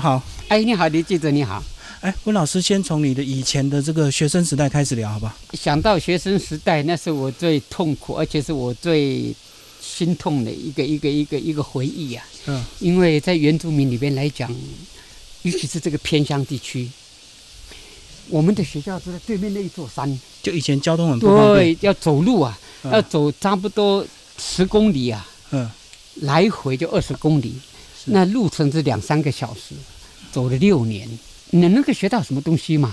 好，哎，你好，李记者，你好。哎，温老师，先从你的以前的这个学生时代开始聊，好不好？想到学生时代，那是我最痛苦，而且是我最心痛的一个一个一个一个回忆啊。嗯，因为在原住民里边来讲，尤其是这个偏乡地区，我们的学校是在对面那一座山，就以前交通很不方便，对，要走路啊，要走差不多十公里啊，嗯，来回就二十公里。那路程是两三个小时，走了六年，你能够学到什么东西嘛？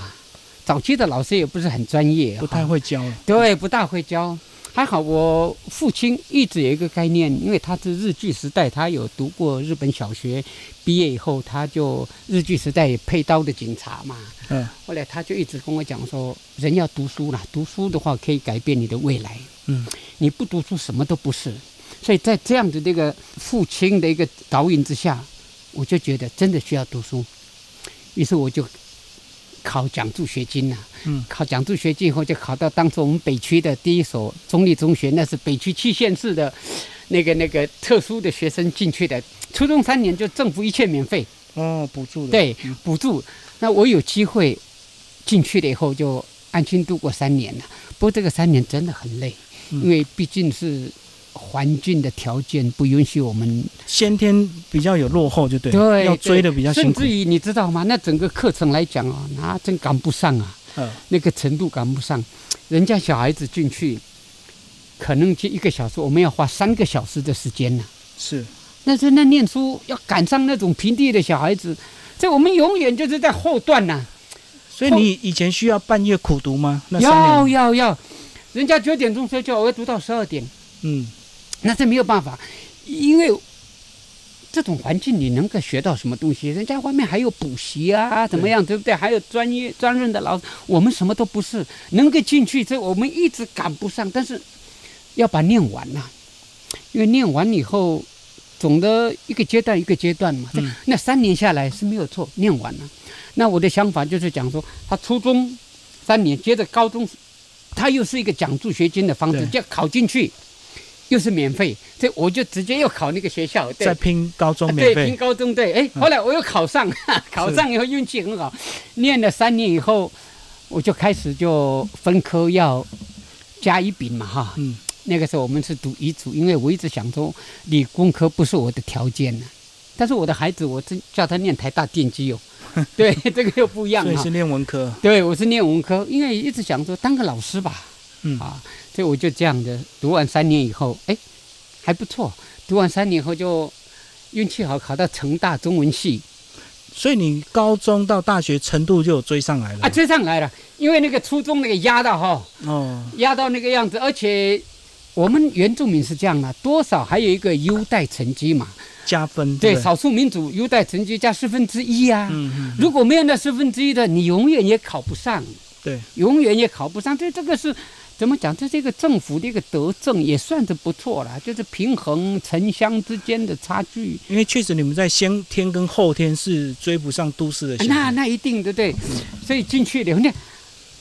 早期的老师也不是很专业，不太会教。对，不大会教。还好我父亲一直有一个概念，因为他是日据时代，他有读过日本小学，毕业以后他就日据时代配刀的警察嘛。嗯。后来他就一直跟我讲说，人要读书啦，读书的话可以改变你的未来。嗯。你不读书什么都不是。所以在这样的这个父亲的一个导引之下，我就觉得真的需要读书，于是我就考奖助学金了。嗯，考奖助学金以后，就考到当时我们北区的第一所中立中学，那是北区七县市的那个那个特殊的学生进去的。初中三年就政府一切免费。哦，补助的。对，补助。那我有机会进去了以后，就安心度过三年了。不过这个三年真的很累，因为毕竟是。环境的条件不允许我们先天比较有落后，就对，对，要追的比较辛苦。甚至于你知道吗？那整个课程来讲啊，那真赶不上啊，嗯，那个程度赶不上。人家小孩子进去，可能就一个小时，我们要花三个小时的时间呢。是，那是那念书要赶上那种平地的小孩子，这我们永远就是在后段呐。所以你以前需要半夜苦读吗？要要要，人家九点钟睡觉，我要读到十二点。嗯。那这没有办法，因为这种环境你能够学到什么东西？人家外面还有补习啊，怎么样，对不对？还有专业专任的老师，我们什么都不是，能够进去，这我们一直赶不上。但是要把念完呐，因为念完以后，总的一个阶段一个阶段嘛。嗯。那三年下来是没有错，念完了。那我的想法就是讲说，他初中三年，接着高中，他又是一个奖助学金的方式，就考进去。又是免费，这我就直接又考那个学校，在拼高中免费，对，拼高中对，哎，后来我又考上，考上以后运气很好，念了三年以后，我就开始就分科要加一丙嘛哈，嗯，那个时候我们是读乙组，因为我一直想说理工科不是我的条件呢，但是我的孩子我真叫他念台大电机哦，对，这个又不一样，所以是念文科，对，我是念文科，因为一直想说当个老师吧。嗯。啊，所以我就这样的读完三年以后，哎，还不错。读完三年后就运气好，考到成大中文系。所以你高中到大学程度就追上来了啊，追上来了。因为那个初中那个压到哈，哦，压到那个样子，而且我们原住民是这样的，多少还有一个优待成绩嘛，加分。对，少数民族优待成绩加四分之一啊。嗯嗯。如果没有那四分之一的，你永远也考不上。对，永远也考不上。这这个是。怎么讲？这是一个政府的一个德政也算是不错了，就是平衡城乡之间的差距。因为确实你们在先天跟后天是追不上都市的。那那一定的对，所以进去了，你看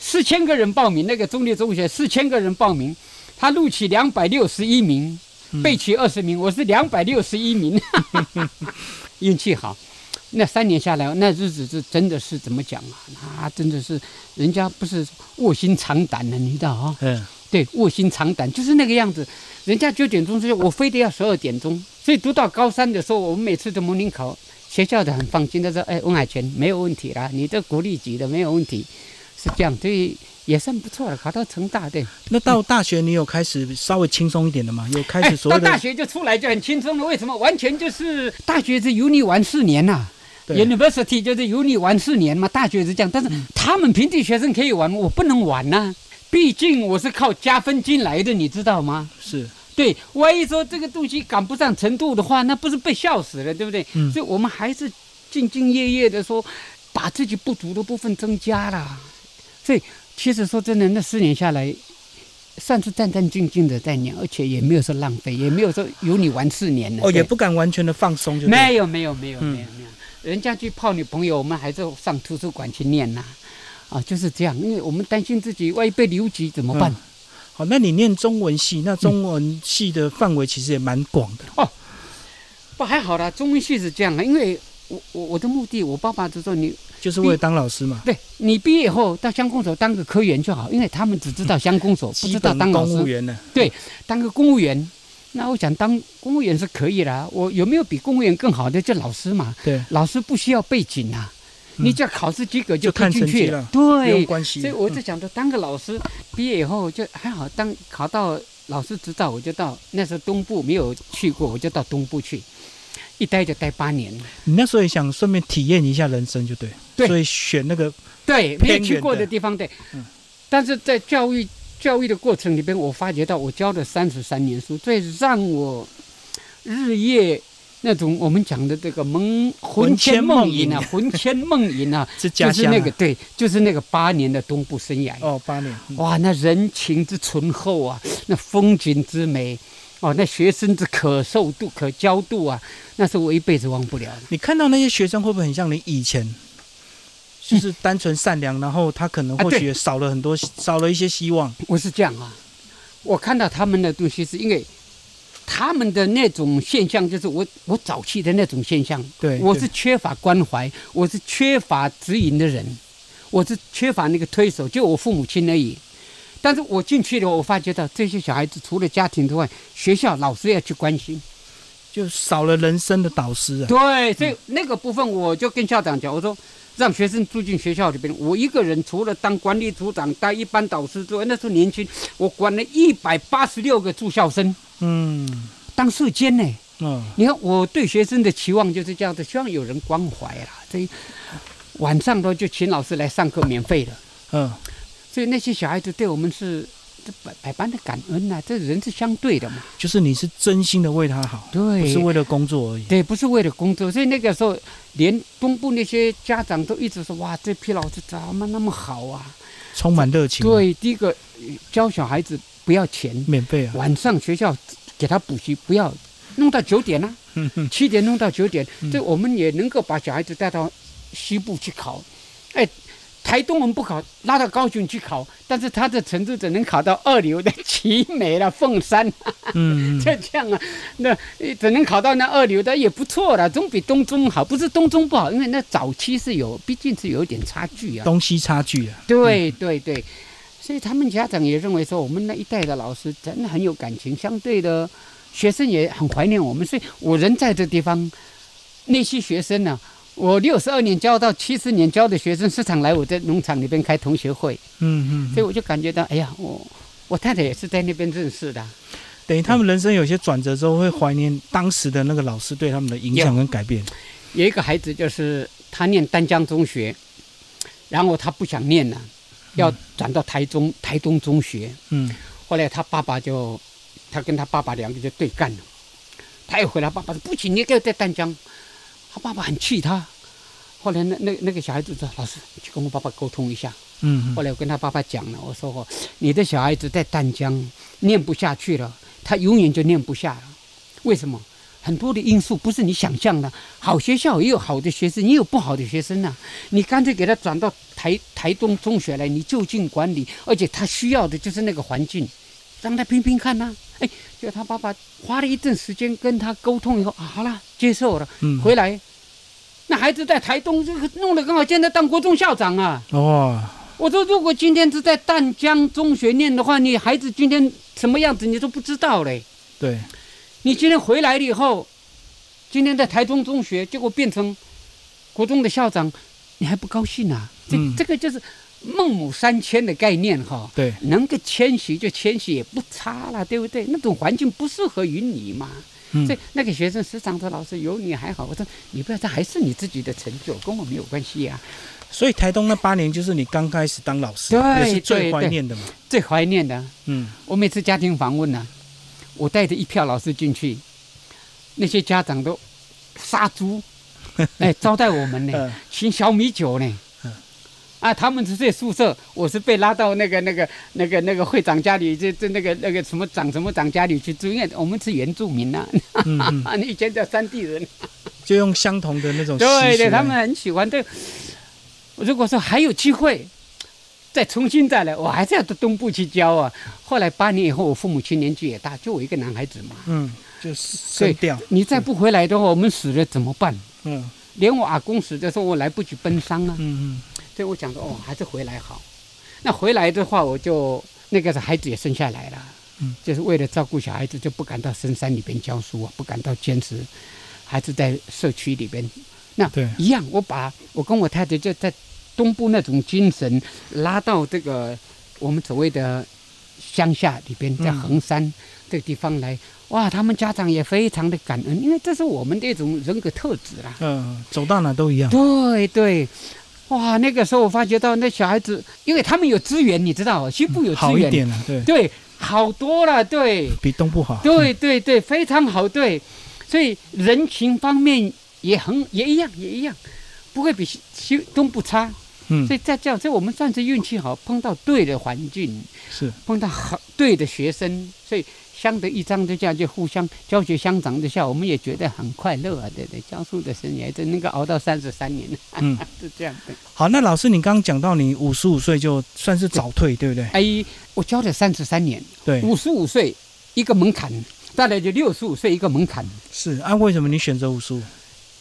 四千个人报名，那个中立中学四千个人报名，他录取两百六十一名，备取二十名，我是两百六十一名，运气好。那三年下来，那日子是真的是怎么讲啊？那真的是人家不是卧薪尝胆的，你知道啊？嗯，对，卧薪尝胆就是那个样子。人家九点钟睡，我非得要十二点钟。所以读到高三的时候，我们每次的模拟考，学校的很放心，他说：“哎，温海泉没有问题啦，你这国立级的没有问题。”是这样，所以也算不错了，考到成大对。那到大学你有开始稍微轻松一点的吗？有开始所到大学就出来就很轻松了。为什么？完全就是大学是有你玩四年呐。University 就是有你玩四年嘛，大学是这样，但是他们平地学生可以玩，我不能玩呐。毕竟我是靠加分进来的，你知道吗？是对，万一说这个东西赶不上程度的话，那不是被笑死了，对不对？嗯。所以我们还是兢兢业业的说，把自己不足的部分增加了。所以其实说真的，那四年下来，算是战战兢兢的在念，而且也没有说浪费，也没有说有你玩四年了。哦，也不敢完全的放松，就没有没有没有没有没有。人家去泡女朋友，我们还是上图书馆去念呐，啊，就是这样，因为我们担心自己万一被留级怎么办？好，那你念中文系，那中文系的范围其实也蛮广的哦。不还好啦，中文系是这样的，因为我我我的目的，我爸爸就说你就是为了当老师嘛，对你毕业后到乡公所当个科员就好，因为他们只知道乡公所，不知道当。公务员呢。对当个公务员，那我想当公务员是可以啦。我有没有比公务员更好的？就老师嘛，对，老师不需要背景啊，嗯你只要考试及格就可以进去了，对不用，关系。所以我嗯在想着，当个老师，毕业以后就还好，当考到老师执照，我就到那时候东部没有去过，我就到东部去，一待就待八年。你那时候也想顺便体验一下人生，就对。对所以选那个对，没有去过的地方，对。嗯但是在教育教育的过程里边，我发觉到我教了三十三年书，最让我日夜那种我们讲的这个蒙魂牵梦萦啊，魂牵梦萦啊，是家就是那个对，就是那个八年的东部生涯。哦，八年。嗯哇，那人情之醇厚啊，那风景之美，哦，那学生之可受度、可教度啊，那是我一辈子忘不了的。你看到那些学生会不会很像你以前？就是单纯善良，然后他可能或许也少了很多，少了一些希望。我是这样啊，我看到他们的东西，是因为他们的那种现象，就是我我早期的那种现象，对，对我是缺乏关怀，我是缺乏指引的人，我是缺乏那个推手，就我父母亲而已。但是我进去了，我发觉到这些小孩子除了家庭之外，学校老师要去关心。就少了人生的导师啊。对，所以那个部分我就跟校长讲，我说让学生住进学校里边，我一个人除了当管理组长、当一班导师之外，那时候年轻，我管了一百八十六个住校生，嗯当社监呢。嗯，你看我对学生的期望就是这样的，希望有人关怀啦。所以晚上都就请老师来上课，免费的。嗯，所以那些小孩子对我们是这百百般的感恩呐、这人是相对的嘛。就是你是真心的为他好，对，不是为了工作而已。对，不是为了工作，所以那个时候，连东部那些家长都一直说：“哇，这批老师怎么那么好啊充满热？”情。，对，第一个呃教小孩子不要钱，免费啊。晚上学校给他补习，不要弄到九点啊，嗯，七点弄到九点，嗯这我们也能够把小孩子带到西部去考，哎。台东我们不考，拉到高雄去考，但是他的程度只能考到二流的奇美了、凤山，嗯，就这样啊，那呃只能考到那二流的也不错了，总比东中好。不是东中不好，因为那早期是有，毕竟是有一点差距啊。东西差距啊。对对对，所以他们家长也认为说，我们那一代的老师真的很有感情，相对的学生也很怀念我们。所以我人在这地方，那些学生呢、我六十二年教到七十年教的学生，时常来我在农场里边开同学会，嗯嗯，所以我就感觉到，哎呀，我我太太也是在那边认识的。等于他们人生有些转折之后，会怀念当时的那个老师对他们的影响跟改变。有一个孩子就是他念丹江中学，然后他不想念了，要转到台中台东中学。嗯后来他爸爸就，他跟他爸爸两个就对干了。他一回来，爸爸说不行，你给我在丹江。他爸爸很气他。后来那那那个小孩子说：“老师，你去跟我爸爸沟通一下。”嗯后来我跟他爸爸讲了，我说：“哦，你的小孩子在淡江念不下去了，他永远就念不下了。为什么？很多的因素不是你想象的。好学校也有好的学生，也有不好的学生呐、你干脆给他转到台台东中学来，你就近管理，而且他需要的就是那个环境，让他拼拼看呐、哎，就他爸爸花了一阵时间跟他沟通以后，啊，好了，接受了，嗯，回来。那孩子在台东这个弄得刚好，现在当国中校长啊。哦，我说，如果今天是在淡江中学念的话，你孩子今天什么样子你都不知道嘞。对，你今天回来了以后，今天在台中中学，结果变成国中的校长，你还不高兴啊？这、嗯这个就是孟母三迁的概念哈。对，能够迁徙就迁徙，也不差了，对不对？那种环境不适合于你嘛。嗯所以那个学生时常说：“老师有你还好。”我说：“你不要，这还是你自己的成就，跟我没有关系啊。所以台东那八年就是你刚开始当老师，对也是最怀念的嘛。最怀念的，嗯，我每次家庭访问呢、我带着一票老师进去，那些家长都杀猪，哎，招待我们呢，呃，请小米酒呢嗯。啊，他们是睡宿舍，我是被拉到那个、那个、那个、那个会长家里，这这那个那个什么长什么长家里去住，因为我们是原住民呐、嗯嗯，啊，你以前叫山地人，就用相同的那种对对，他们很喜欢。对，如果说还有机会再重新再来，我还是要到东部去教啊。后来八年以后，我父母亲年纪也大，就我一个男孩子嘛。嗯，就升调，你再不回来的话，我们死了怎么办？嗯连我阿公死的时候，我来不及奔丧啊。嗯嗯所以我想说，哦，还是回来好。那回来的话，我就那个孩子也生下来了，嗯，就是为了照顾小孩子，就不敢到深山里边教书啊，不敢到坚持，还是在社区里边。那对一样，我把我跟我太太就在东部那种精神拉到这个我们所谓的乡下里边，在嗯衡山这个地方来。哇，他们家长也非常的感恩，因为这是我们的一种人格特质啦。嗯嗯，走到哪都一样。对对，哇，那个时候我发觉到那小孩子，因为他们有资源，你知道，西部有资源，好一点了，对，对，好多了，对，比东部好。对对对，非常好，对，所以人情方面也很也一样，也一样，不会比西西东部差。嗯。所，以在这样，所以我们算是运气好，碰到对的环境，是，碰到好对的学生，所以相得益彰之下，就互相教学相长之下，我们也觉得很快乐啊，对对，教书的生涯真能够熬到三十三年，嗯，是这样的。好，那老师，你刚刚讲到你五十五岁就算是早退，对不对？哎，我教了三十三年，对，五十五岁一个门槛，大概就六十五岁一个门槛。是啊，为什么你选择五十五？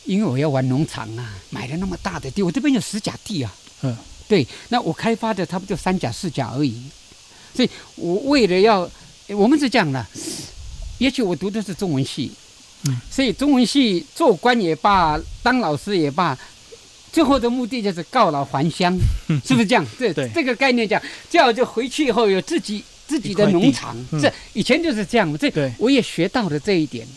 因为我要玩农场啊，买了那么大的地，我这边有十甲地啊。嗯，对，那我开发的差不多三甲四甲而已，所以我为了要，我们是这样的，也许我读的是中文系，嗯，所以中文系做官也罢，当老师也罢，最后的目的就是告老还乡，是不是这样？这对。这个概念讲，这样就回去以后有自己自己的农场，嗯。这以前就是这样，这对。我也学到了这一点。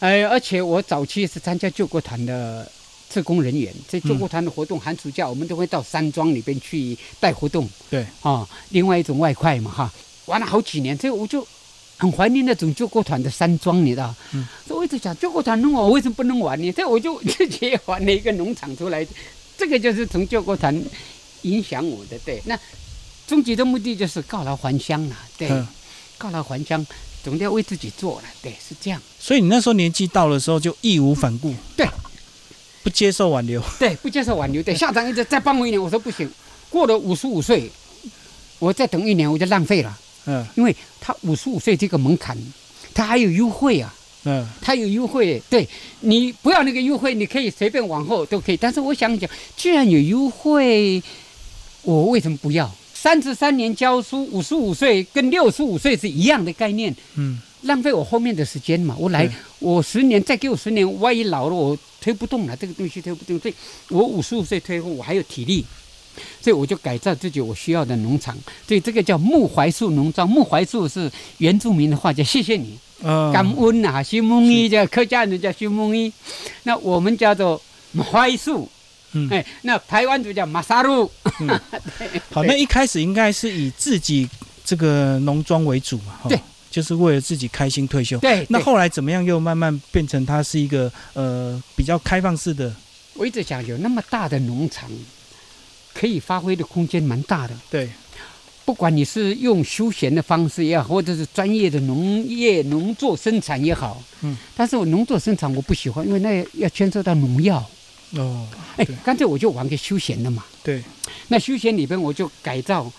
呃，而且我早期是参加救国团的志工人员，在救国团的活动，寒暑假我们都会到山庄里边去带活动。对，啊、另外一种外快嘛哈，玩了好几年，所以我就很怀念那种救国团的山庄，你知道？嗯，所以我一直想救国团能玩，我为什么不能玩呢？这我就自己也玩了一个农场出来，这个就是从救国团影响我的，对。那终极的目的就是告老还乡了，对，嗯，告老还乡，总得要为自己做了，对，是这样。所以你那时候年纪到的时候就义无反顾，对，不接受挽留。对，不接受挽留。对，校长一直再帮我一年，我说不行，过了五十五岁，我再等一年我就浪费了，嗯因为他五十五岁这个门槛，他还有优惠啊，嗯，他有优惠。对你不要那个优惠，你可以随便往后都可以。但是我想讲，既然有优惠，我为什么不要？三十三年教书，五十五岁跟六十五岁是一样的概念。嗯，浪费我后面的时间嘛。我来，我十年，再给我十年，万一老了我推不动了，这个东西推不动，所以我五十五岁退后，我还有体力，所以我就改造自己我需要的农场。所以这个叫木槐树农庄，木槐树是原住民的话叫谢谢你，嗯，感恩啊，修梦一叫客家人叫修梦一，那我们叫做槐树。嗯。哎，那台湾就叫马萨路，好，那一开始应该是以自己这个农庄为主嘛，哈。对，就是为了自己开心退休。对，那后来怎么样？又慢慢变成它是一个呃比较开放式的，我一直想有那么大的农场，可以发挥的空间蛮大的。对，不管你是用休闲的方式也好，或者是专业的农业农作生产也好，嗯，但是我农作生产我不喜欢，因为那要牵涉到农药。哦，哎对，干脆我就玩个休闲的嘛。对，那休闲里边我就改造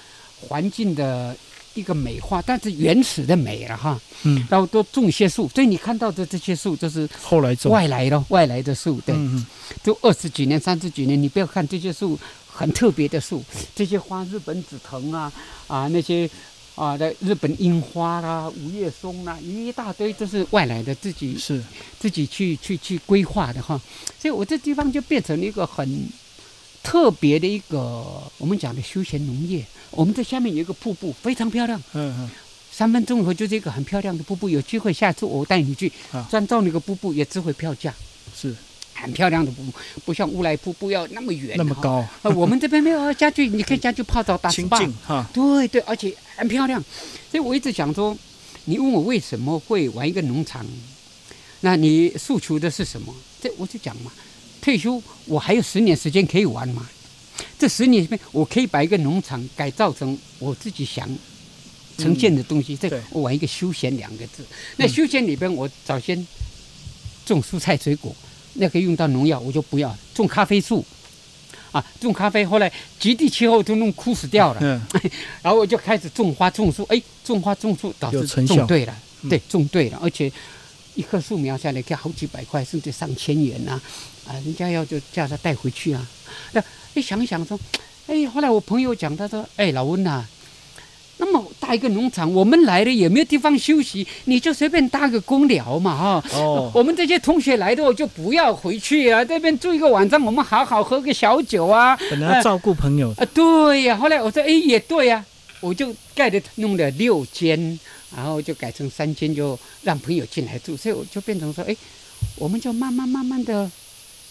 环境的一个美化，但是原始的美了哈，嗯，然后多种一些树，所以你看到的这些树都是后来种，外来的外来的树，对，嗯嗯，都二十几年、三十几年，你不要看这些树很特别的树，这些花，日本紫藤啊啊那些啊的日本樱花啦、五叶松啦，一大堆都是外来的，自己是，自己去去去规划的哈。所以我这地方就变成了一个很特别的一个我们讲的休闲农业。我们这下面有一个瀑布，非常漂亮。嗯嗯，三分钟以后就是一个很漂亮的瀑布，有机会下次我带你去啊专照那个瀑布，也值回票价。是很漂亮的瀑布，不像乌来瀑布要那么远，那么高，呃，我们这边没有家具，你可以家具泡澡打清 SPA 对对，而且很漂亮。所以我一直想说，你问我为什么会玩一个农场，那你诉求的是什么？这我就讲嘛，退休我还有十年时间可以玩嘛。这十年里面，我可以把一个农场改造成我自己想呈现的东西。这对我玩一个休闲两个字。那休闲里边，我早先种蔬菜水果，那个用到农药我就不要。种咖啡树，啊，种咖啡，后来极地气候都弄枯死掉了。嗯，然后我就开始种花种树，哎，种花种树导致成效种对了，嗯对，种对了，而且一棵树苗下来要好几百块，甚至上千元呐、啊，人家要就叫他带回去啊。那一想一想说，哎，后来我朋友讲，他说，哎，老温呐、那么大一个农场，我们来了也没有地方休息，你就随便搭个公寮嘛，哈、哦，我们这些同学来的，我就不要回去啊，这边住一个晚上，我们好好喝个小酒啊。本来要照顾朋友。的，啊，对呀、后来我说，哎，也对呀、我就盖的弄了六间，然后就改成三间，就让朋友进来住，所以我就变成说，哎，我们就慢慢慢慢的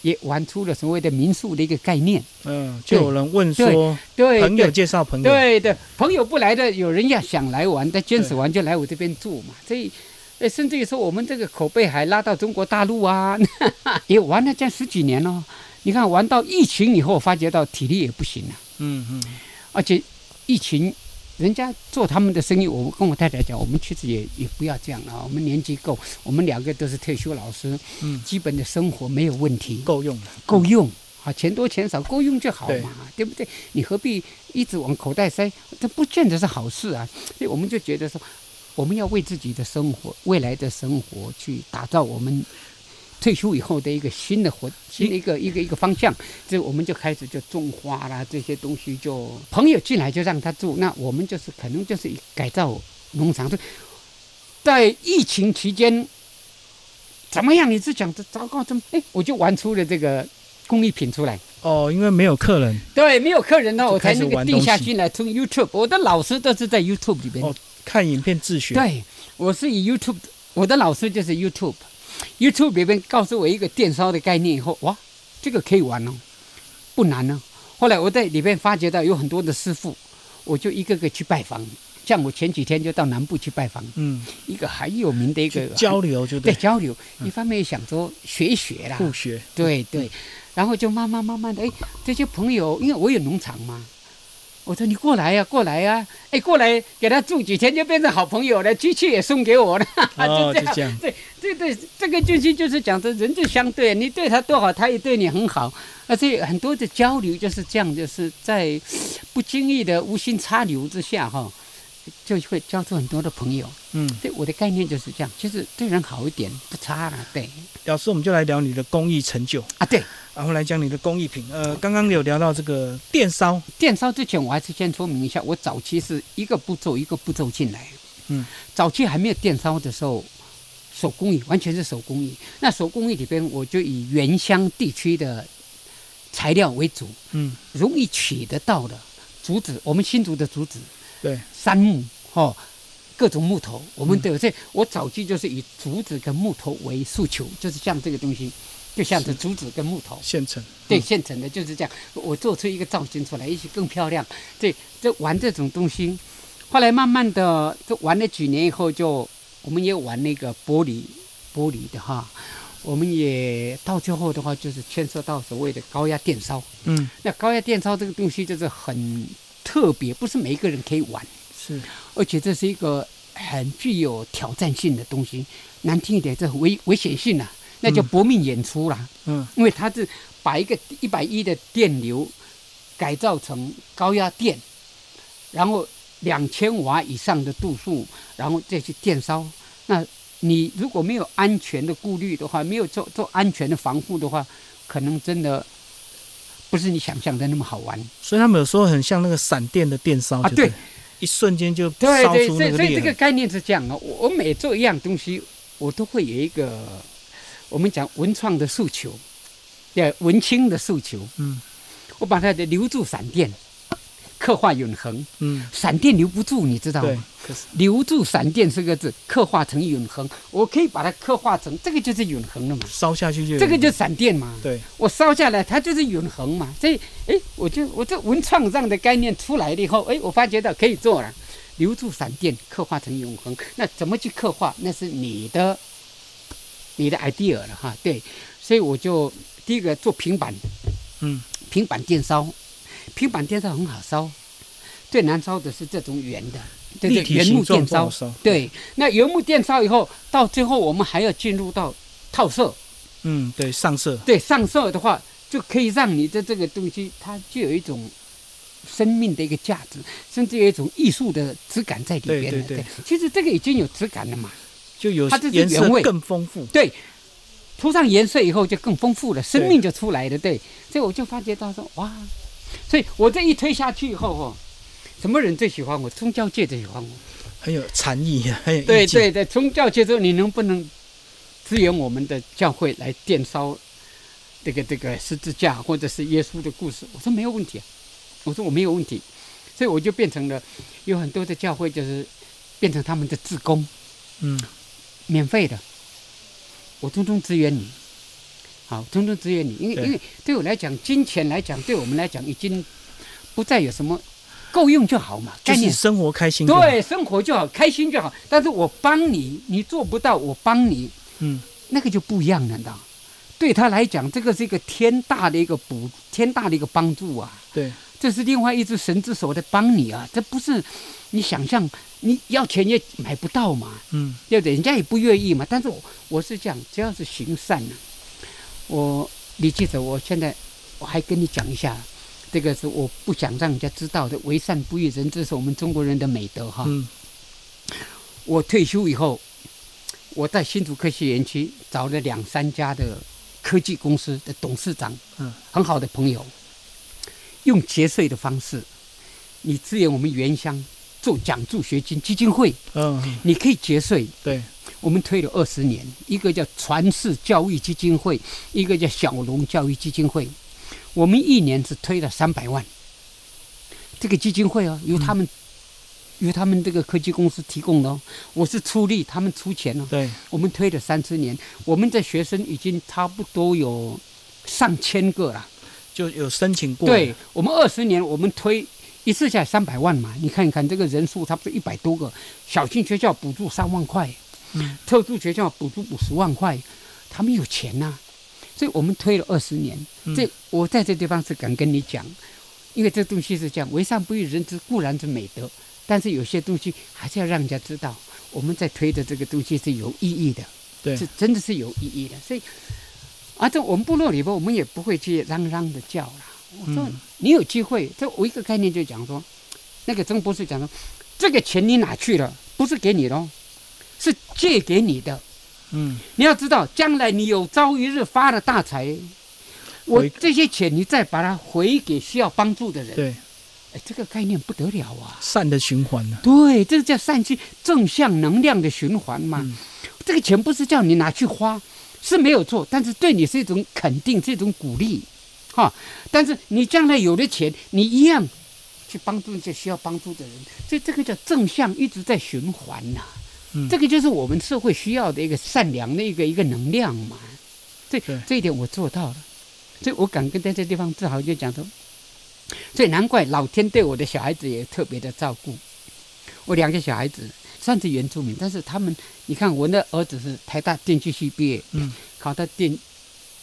也玩出了所谓的民宿的一个概念。嗯，就有人问说，对，朋友介绍朋友，对对，朋友不来的，有人要想来玩，但坚持玩就来我这边住嘛。所以，呃，甚至于说我们这个口碑还拉到中国大陆啊，也玩了这样十几年了。你看，玩到疫情以后，发觉到体力也不行了，嗯嗯，而且疫情。人家做他们的生意，我跟我太太讲，我们其实也也不要这样啊。我们年纪够，我们两个都是退休老师，嗯基本的生活没有问题。够用了，够用啊，钱多钱少够用就好对嘛，对不对？你何必一直往口袋塞？这不见得是好事啊。所以我们就觉得说，我们要为自己的生活、未来的生活去打造我们退休以后的一个新的活、新的一个一个一个方向。这我们就开始就种花啦，这些东西就朋友进来就让他住，那我们就是可能就是改造农场。就在疫情期间。怎么样？你是讲这糟糕？怎么？哎，我就玩出了这个工艺品出来。哦，因为没有客人，对，没有客人呢，我才开始那个定下心来从 YouTube。我的老师都是在 YouTube 里边。哦看影片自学，对，我是以 YouTube，我的老师就是 YouTube。YouTube 里边告诉我一个电烧的概念以后，哇，这个可以玩哦，不难呢、后来我在里边发觉到有很多的师傅，我就一个个去拜访。像我前几天就到南部去拜访嗯，一个很有名的一个交流就对，对交流，一方面想说学一学啦，互学，对对，然后就慢慢慢慢的，哎，这些朋友，因为我有农场嘛，我说你过来呀、过来呀、哎，过来给他住几天就变成好朋友了，机器也送给我了，哦，就这样。就这样，对对对，这个就是就是讲的人就相对，你对他多好，他也对你很好，而且很多的交流就是这样，就是在不经意的无心插柳之下哈，就会交出很多的朋友。嗯，对我的概念就是这样，就是对人好一点不差了，对老师，我们就来聊你的工艺成就，啊对。然后来讲你的工艺品。呃，刚刚有聊到这个电烧，电烧之前，我还是先说明一下，我早期是一个步骤一个步骤进来。嗯，早期还没有电烧的时候，手工艺完全是手工艺。那手工艺里边，我就以原乡地区的材料为主，嗯，容易取得到的竹子，我们新竹的竹子、对，杉木哦，各种木头，我们都有。这、我早期就是以竹子跟木头为诉求，就是像这个东西，就像这竹子跟木头。现成，对，嗯现成的就是这样。我做出一个造型出来，也许更漂亮。对，这玩这种东西，后来慢慢的，这玩了几年以后就，我们也玩那个玻璃，玻璃的哈。我们也到最后的话，就是牵涉到所谓的高压电烧。嗯，那高压电烧这个东西就是很特别，不是每一个人可以玩，是，而且这是一个很具有挑战性的东西。难听一点，这很危危险性啊，那叫嗯搏命演出啦。嗯，因为它是把一个一百一的电流改造成高压电，然后两千瓦以上的度数，然后再去电烧。那你如果没有安全的顾虑的话，没有做做安全的防护的话，可能真的不是你想象的那么好玩。所以他们有时候很像那个闪电的电烧，啊对对，一瞬间就对对，烧出所以所以那个裂痕，这个概念是这样啊。我我每做一样东西，我都会有一个我们讲文创的诉求，对文青的诉求。嗯我把它的留住闪电，刻画永恒。嗯，闪电留不住，你知道吗？，留住闪电四个字，刻画成永恒。我可以把它刻画成这个就是永恒了嘛？烧下去就这个就是闪电嘛？对，我烧下来，它就是永恒嘛。所以，哎，我就我这文创上的概念出来了以后，哎，我发觉到可以做了，留住闪电，刻画成永恒。那怎么去刻画？那是你的你的 idea 了哈。对，所以我就第一个做平板，嗯，平板电烧，平板电烧很好烧，最难烧的是这种圆的，对对，立体原木电烧。对，那原木电烧以后，到最后我们还要进入到套色。嗯，对，上色，对，上色的话，就可以让你的这个东西，它具有一种生命的一个价值，甚至有一种艺术的质感在里边了。对对对其实这个已经有质感了嘛。就有它这是原味更丰富。对，涂上颜色以后就更丰富了，生命就出来了。对，所以我就发觉到说，哇，所以我这一推下去以后哦，什么人最喜欢我？宗教界最喜欢我。很有禅意，很有对对对，宗教界说你能不能支援我们的教会来电烧这个这个十字架或者是耶稣的故事？我说没有问题啊，我说我没有问题，所以我就变成了有很多的教会就是变成他们的志工，嗯，免费的，我通通支援你，好，通通支援你，因为因为对我来讲，金钱来讲，对我们来讲已经不再有什么够用就好嘛，就是生活开心。对，生活就好，开心就好。但是我帮你，你做不到，我帮你，嗯，那个就不一样了，你知道？对他来讲，这个是一个天大的一个补，天大的一个帮助啊！对，这是另外一只神之手在帮你啊！这不是你想象，你要钱也买不到嘛，嗯，对不对？人家也不愿意嘛。但是我我是这样，只要是行善呢、我李记者，我现在我还跟你讲一下，这个是我不想让人家知道的，为善不欲人知，是我们中国人的美德哈。嗯，我退休以后，我在新竹科学园区找了两三家的科技公司的董事长，嗯，很好的朋友，用节税的方式，你支援我们原乡做奖助学金基金会，嗯，嗯你可以节税。对，我们推了二十年，一个叫传世教育基金会，一个叫小龙教育基金会。我们一年只推了三百万。这个基金会哦，由他们、由他们这个科技公司提供的哦，我是出力，他们出钱哦。对，我们推了三十年，我们的学生已经差不多有上千个了。就有申请过。对，我们二十年，我们推一次下来三百万嘛，你看一看这个人数差不多一百多个，小型学校补助三万块，嗯，特殊学校补助五十万块，他们有钱呐、所以我们推了二十年。嗯这我在这地方是敢跟你讲，因为这东西是这样，为善不欲人知固然是美德，但是有些东西还是要让人家知道，我们在推的这个东西是有意义的。对是真的是有意义的。所以，啊，这我们部落里边，我们也不会去嚷嚷的叫啦。我说、嗯你有机会，这我一个概念就讲说，那个曾博士讲说，这个钱你哪去了？不是给你的哦，是借给你的。嗯，你要知道，将来你有朝一日发了大财，我这些钱你再把它回给需要帮助的人，对，哎，这个概念不得了啊！善的循环呢。对，这个叫善去正向能量的循环嘛。嗯这个钱不是叫你拿去花，是没有错，但是对你是一种肯定，是一种鼓励，哈。但是你将来有了钱，你一样去帮助那些需要帮助的人，所以这个叫正向一直在循环呐、嗯这个就是我们社会需要的一个善良的一个一个能量嘛。这对这一点我做到了，所以我敢跟在这地方自豪，就讲说，所以难怪老天对我的小孩子也特别的照顾。我两个小孩子算是原住民，但是他们，你看我那儿子是台大电机系毕业，嗯，考到电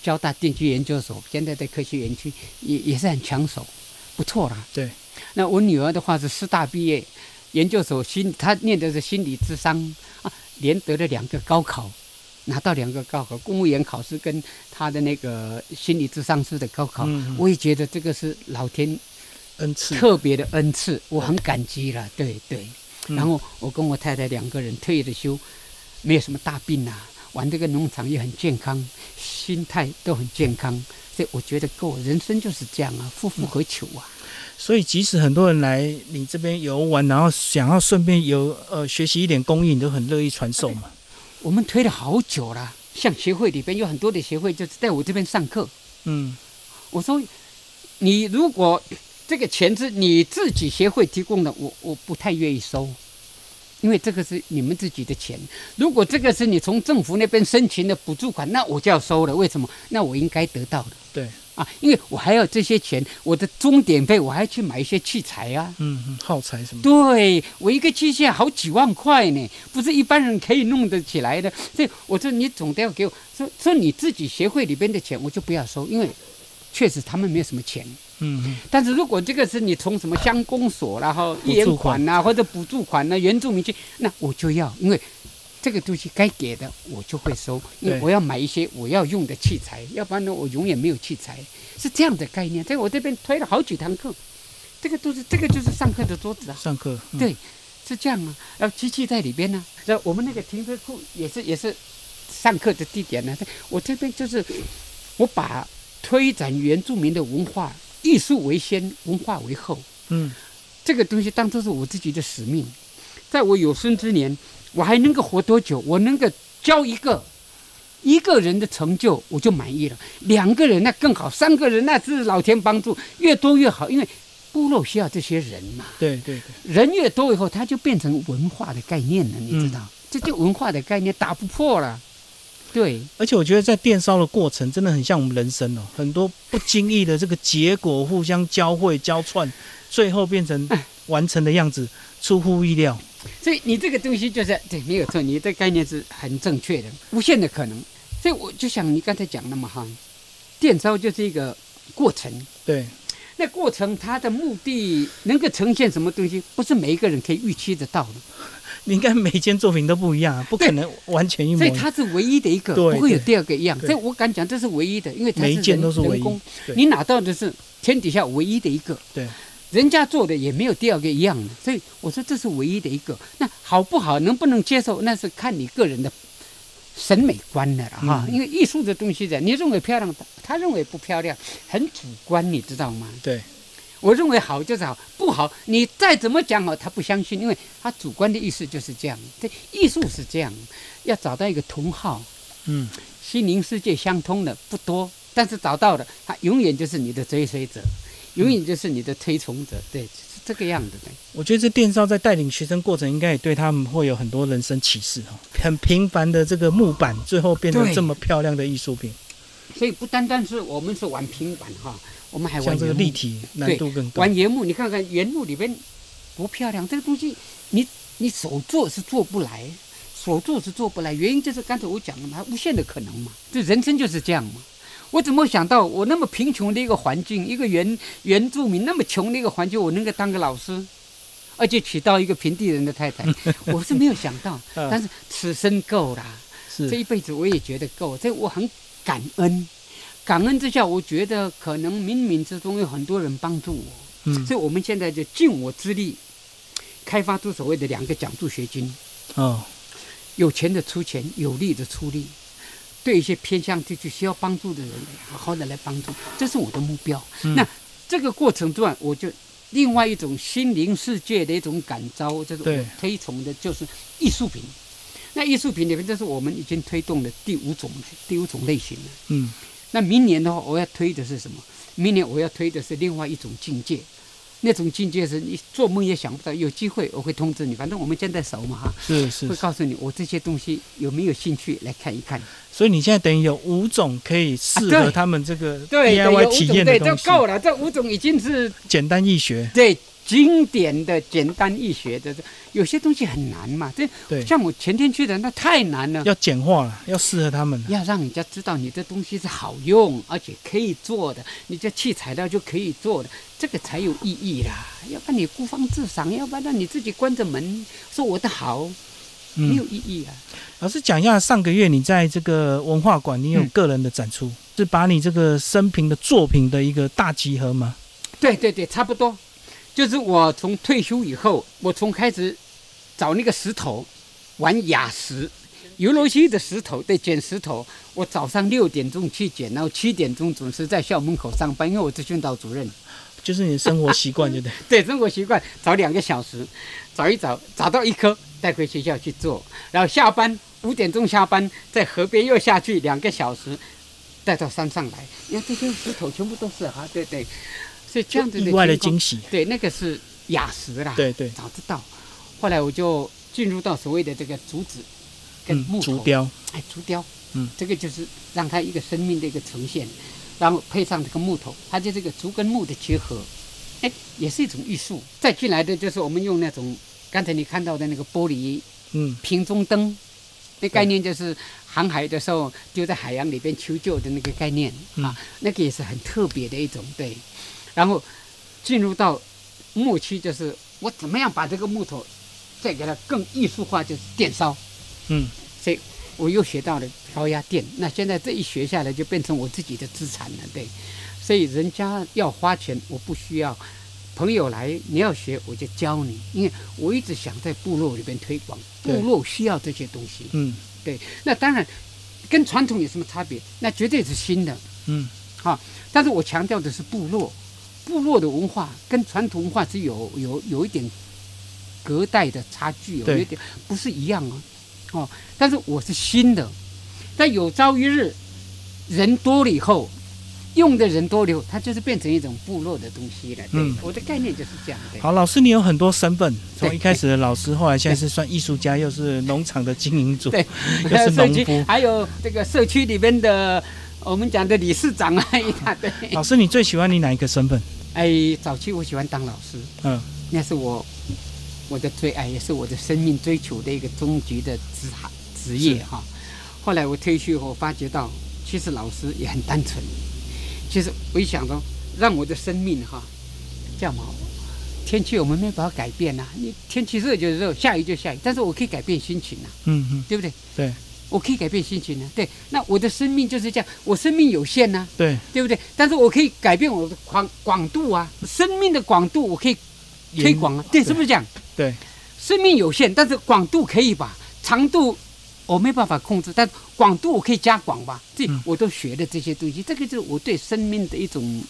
交大电机研究所，现在在科学园区也也是很抢手，不错啦。对，那我女儿的话是师大毕业，研究所心，她念的是心理智商啊，连得了两个高考，拿到两个高考，公务员考试跟她的那个心理智商师的高考，嗯嗯我也觉得这个是老天恩赐。特别的恩赐，我很感激了。对对，嗯然后我跟我太太两个人退了休，没有什么大病啊，玩这个农场也很健康，心态都很健康，所以我觉得够，人生就是这样啊，夫复何求啊？所以即使很多人来你这边游玩，然后想要顺便有呃学习一点工艺，你都很乐意传授嘛。我们推了好久了，像协会里边有很多的协会就是在我这边上课，嗯，我说你如果这个钱是你自己协会提供的，我我不太愿意收，因为这个是你们自己的钱。如果这个是你从政府那边申请的补助款，那我就要收了。为什么？那我应该得到的对，啊，因为我还有这些钱，我的钟点费我还要去买一些器材啊。嗯，嗯耗材什么的。对我一个器械好几万块呢，不是一般人可以弄得起来的。所以我说你总得要给我说说你自己协会里边的钱，我就不要收，因为确实他们没有什么钱。嗯嗯，但是如果这个是你从什么乡公所然后助一元款款呐、或者补助款呐、原住民去，那我就要，因为这个东西该给的我就会收，因为我要买一些我要用的器材，要不然呢我永远没有器材，是这样的概念。在我这边推了好几堂课，这个都是这个就是上课的桌子啊。上课。嗯对是这样啊，然后机器在里边呢、然后我们那个停车库也是也是上课的地点呢、我这边就是我把推展原住民的文化，艺术为先，文化为后。嗯，这个东西当做是我自己的使命，在我有生之年，我还能够活多久？我能够教一个一个人的成就，我就满意了。两个人那更好，三个人那是老天帮助，越多越好，因为部落需要这些人嘛。对对对，人越多以后，它就变成文化的概念了，你知道？这就文化的概念打不破了。对，而且我觉得在电烧的过程真的很像我们人生哦，很多不经意的这个结果互相交汇交串，最后变成完成的样子，出乎意料。所以你这个东西就是对，没有错，你的概念是很正确的，无限的可能。所以我就想你刚才讲那么哈，电烧就是一个过程，对，那过程它的目的能够呈现什么东西，不是每一个人可以预期得到的，你应该每件作品都不一样啊，不可能完全一模所以。它是唯一的一个，不会有第二个一样。对所以我敢讲，这是唯一的，因为它每一件都是唯一你拿到的是天底下唯一的一个。对，人家做的也没有第二个一样的，所以我说这是唯一的一个。那好不好，能不能接受，那是看你个人的审美观的了哈。嗯因为艺术的东西的，你认为漂亮，他认为不漂亮，很主观，你知道吗？对，我认为好就是好，不好你再怎么讲好，他不相信，因为他主观的意思就是这样。对，艺术是这样，要找到一个同好，嗯，心灵世界相通的不多，但是找到了，他永远就是你的追随者，永远就是你的推崇者，对，是这个样子的。我觉得这电烧在带领学生过程，应该也对他们会有很多人生启示哈。很平凡的这个木板，最后变成这么漂亮的艺术品，所以不单单是我们是玩平板哈，我们还玩这个立体难度更高。玩原木，你看看原木里边多漂亮，这个东西你你手做是做不来，手做是做不来，原因就是刚才我讲了嘛，无限的可能嘛，这人生就是这样嘛。我怎么想到我那么贫穷的一个环境，一个原原住民那么穷的一个环境，我能够当个老师，而且娶到一个平地人的太太，我是没有想到。嗯但是此生够了，这一辈子我也觉得够，所以我很感恩。感恩之下，我觉得可能冥冥之中有很多人帮助我。嗯所以我们现在就尽我之力，开发出所谓的两个奖助学金，哦，有钱的出钱，有力的出力，对一些偏向地区需要帮助的人，好好的来帮助，这是我的目标。嗯那这个过程中，我就另外一种心灵世界的一种感召，就是我推崇的就是艺术品。那艺术品里面，这是我们已经推动的第五种第五种类型了。嗯，那明年的话，我要推的是什么？明年我要推的是另外一种境界，那种境界是你做梦也想不到。有机会我会通知你，反正我们现在熟嘛哈，是是是。会告诉你我这些东西有没有兴趣来看一看。所以你现在等于有五种可以适合他们这个 DIY 五体验的东西，够了。这五种已经是简单易学。对经典的、简单易学的。这有些东西很难嘛，这对，像我前天去的那太难了。要简化了，要适合他们。要让人家知道你这东西是好用，而且可以做的，你这器材料就可以做的，这个才有意义啦。要不然你孤芳自赏，要不然你自己关着门说我的好，没有嗯，意义啊。老师讲一下，上个月你在这个文化馆，你有嗯个人的展出，是把你这个生平的作品的一个大集合吗？对对对，差不多。就是我从退休以后，我从开始找那个石头玩雅石，游罗溪的石头，对，捡石头。我早上六点钟去捡，然后七点钟准时在校门口上班，因为我是训导主任。就是你的 生活习惯，对不对？对生活习惯，找两个小时，找一找，找到一颗带回学校去做，然后下班五点钟下班，在河边又下去两个小时，带到山上来。你看这些石头全部都是哈，对对，所以这样子的意外的惊喜。对，那个是雅石啦，对对，早知道。后来我就进入到所谓的这个竹子跟嗯，木头，竹雕，哎，竹雕，嗯，这个就是让它一个生命的一个呈现，然后配上这个木头，它就这个竹跟木的结合，哎，也是一种艺术。再进来的就是我们用那种刚才你看到的那个玻璃嗯，瓶中灯，那概念就是航海的时候丢在海洋里边求救的那个概念。嗯。啊，那个也是很特别的一种对。然后进入到末期，就是我怎么样把这个木头再给它更艺术化，就是电烧。嗯，所以我又学到了高压电。那现在这一学下来，就变成我自己的资产了，对。所以人家要花钱，我不需要朋友来，你要学我就教你，因为我一直想在部落里边推广，部落需要这些东西。嗯对那当然，跟传统有什么差别？那绝对是新的。嗯，好但是我强调的是部落，部落的文化跟传统文化是有有有一点隔代的差距，有一点不是一样啊。哦，但是我是新的，但有朝一日人多了以后，用的人多了以后，它就是变成一种部落的东西了。对，嗯我的概念就是这样的。好，老师你有很多身份，从一开始的老师，后来现在是算艺术家，又是农场的经营主，对 又是农夫。还有这个社区里边的我们讲的理事长啊 一大堆。老师，你最喜欢你哪一个身份？哎，早期我喜欢当老师，嗯那是我我的最爱，也是我的生命追求的一个终极的职行职业哈。后来我退休后发觉到，其实老师也很单纯。其实我一想到，让我的生命哈，这样嘛，天气我们没办法改变呐、你天气热就热，下雨就下雨，但是我可以改变心情呐、嗯嗯，对不对？对我可以改变心情呢、对，那我的生命就是这样，我生命有限呢、对，对不对？但是我可以改变我的广广度啊，生命的广度我可以推广啊，对，是不是这样？对，生命有限，但是广度可以吧？长度我没办法控制，但广度我可以加广吧？这嗯我都学的这些东西，这个就是我对生命的一种，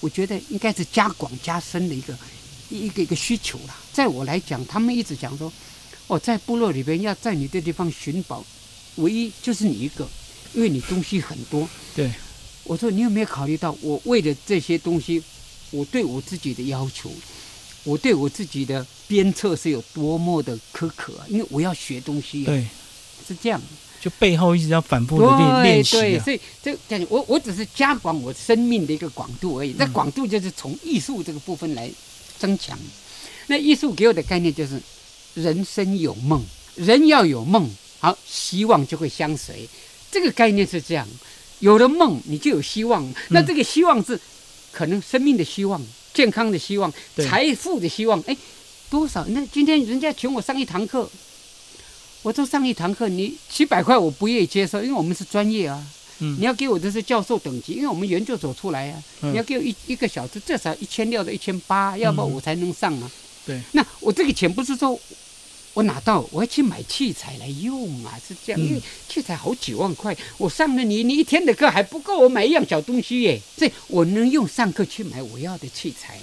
我觉得应该是加广加深的一个一个一个需求啦。在我来讲，他们一直讲说，哦，在部落里边要在你的地方寻宝，唯一就是你一个，因为你东西很多。对，我说你有没有考虑到，我为了这些东西，我对我自己的要求，我对我自己的鞭策是有多么的苛刻啊？因为我要学东西、啊，对，是这样。就背后一直要反复的练对练习对，啊。所以这我我只是加广我生命的一个广度而已。这嗯广度就是从艺术这个部分来增强。那艺术给我的概念就是，人生有梦，人要有梦，好，希望就会相随。这个概念是这样，有了梦，你就有希望。那嗯这个希望是可能生命的希望、健康的希望、财富的希望。哎，多少？那今天人家请我上一堂课，我就上一堂课，你七百块我不愿意接受，因为我们是专业啊。嗯你要给我的是教授等级，因为我们研究所出来啊。嗯你要给我一一个小时至少一千六到一千八，要不嗯我才能上啊。对，那我这个钱不是说我拿到我要去买器材来用啊，是这样，嗯因为器材好几万块，我上了你你一天的课还不够我买一样小东西耶，所以我能用上课去买我要的器材。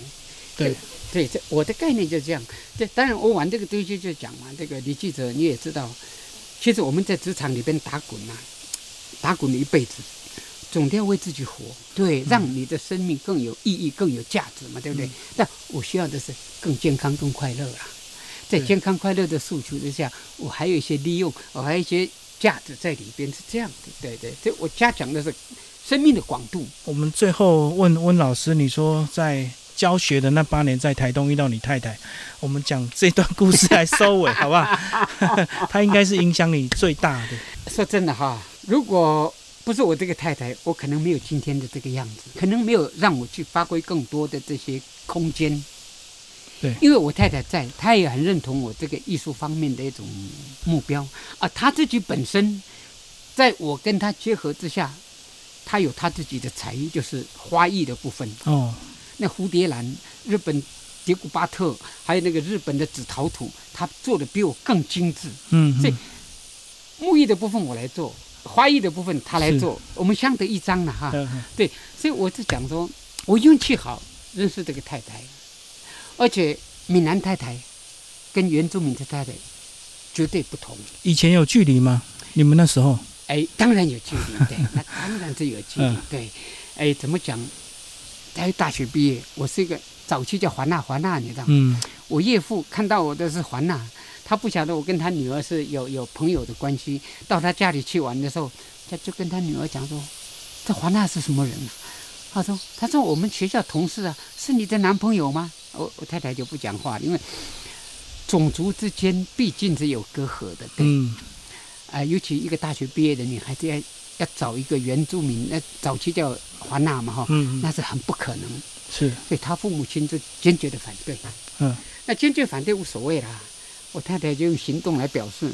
对，对，这我的概念就是这样。这，当然我玩这个东西就讲嘛，这个李记者你也知道，其实我们在职场里边打滚呐、打滚了一辈子，总得要为自己活，对，让你的生命更有意义、更有价值嘛，对不对？嗯但我需要的是更健康、更快乐啦。在健康快乐的诉求之下，我还有一些利用，我还有一些价值在里边，是这样的。对对，这我加强的是生命的广度。我们最后问温老师，你说在教学的那八年，在台东遇到你太太，我们讲这段故事来收尾，好不好？她应该是影响你最大的。说真的哈，如果不是我这个太太，我可能没有今天的这个样子，可能没有让我去发挥更多的这些空间。对因为我太太在，她也很认同我这个艺术方面的一种目标啊。她自己本身，在我跟她结合之下，她有她自己的才艺，就是花艺的部分。哦，那蝴蝶兰、日本蝶古巴特，还有那个日本的紫陶土，她做的比我更精致。嗯，所以嗯木艺的部分我来做，花艺的部分她来做，我们相得益彰了哈。对，所以我是讲说，我运气好认识这个太太，而且闽南太太跟原住民的太太绝对不同。以前有距离吗？你们那时候？哎，当然有距离，对，那当然是有距离，嗯对。哎，怎么讲？在大学毕业，我是一个早期叫华纳华纳，你知道吗？嗯，我岳父看到我的是华娜，他不晓得我跟他女儿是有有朋友的关系。到他家里去玩的时候，他就跟他女儿讲说：“这华娜是什么人啊？”他说：“他说我们学校同事啊，是你的男朋友吗？”我我太太就不讲话，因为种族之间毕竟是有隔阂的，对，嗯，啊、尤其一个大学毕业的女孩子要要找一个原住民，那早期叫华纳嘛哈，嗯，嗯那是很不可能。是，所以他父母亲就坚决的反对。嗯，那坚决反对无所谓啦，我太太就用行动来表示，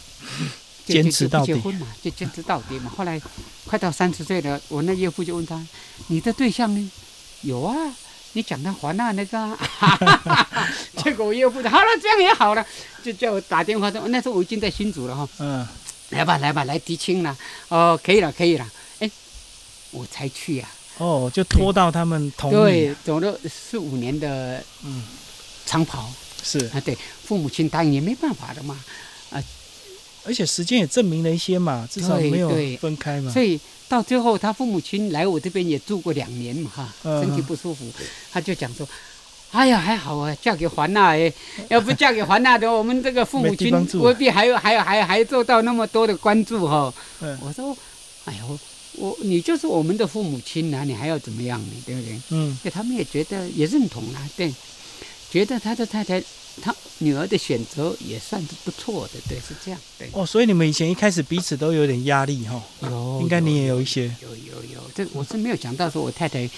坚持到底不结婚嘛，就坚持到底嘛。后来快到三十岁了，我那岳父就问他：“你的对象呢？”有啊，你讲到华纳那个、啊，结果我岳父说好了，这样也好了，就叫我打电话说，那时候我已经在新竹了哈，嗯，来吧来吧，来提亲了，哦，可以了可以了，哎，我才去呀、哦，就拖到他们同意，对，走了四五年的嗯，长跑。是，啊，对，父母亲答应也没办法的嘛，而且时间也证明了一些嘛，至少对没有对分开嘛，所以到最后他父母亲来我这边也住过两年嘛哈，嗯身体不舒服，他就讲说。哎呀，还好啊，嫁给环娜哎，要不嫁给环娜的，我们这个父母亲未必还有还有还还做到那么多的关注哈、嗯我说，哎呀，我我你就是我们的父母亲啊，你还要怎么样呢？对不对？嗯，对，他们也觉得也认同啊，对，觉得他的太太，他女儿的选择也算是不错的，对，是这样，对。哦，所以你们以前一开始彼此都有点压力哈，有应该你也有一些，有有有，这我是没有想到说我太太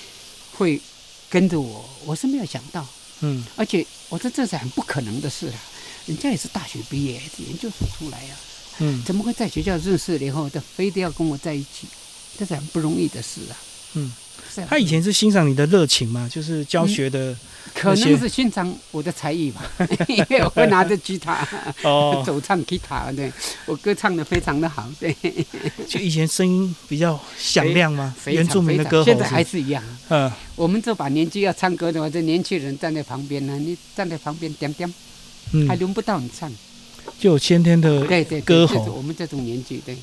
会跟着我，我是没有想到，嗯，而且我说这是很不可能的事啊，人家也是大学毕业，研究所出来啊，嗯怎么会在学校认识了以后，他非得要跟我在一起？这是很不容易的事啊。嗯，他以前是欣赏你的热情嘛，就是教学的，可能是欣赏我的才艺吧，因为我会拿着吉他。哦，走唱吉他，对我歌唱的非常的好，对，就以前声音比较响亮嘛，非常原住民的歌喉现在还是，一样。嗯，我们这把年纪要唱歌的话，这年轻人站在旁边呢，你站在旁边点点，还嗯，轮不到你唱。就有先天的，对对，歌喉。就是我们这种年纪，对，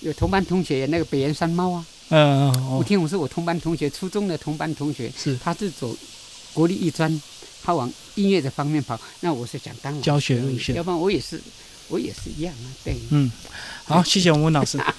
有同班同学那个北原山猫啊，嗯，吴哦，天武是我同班同学，初中的同班同学，是他是走国立艺专，他往音乐的方面跑，那我是想当老教学师而已路线要不然我也是，我也是一样啊，对。嗯，好，谢谢我们老师。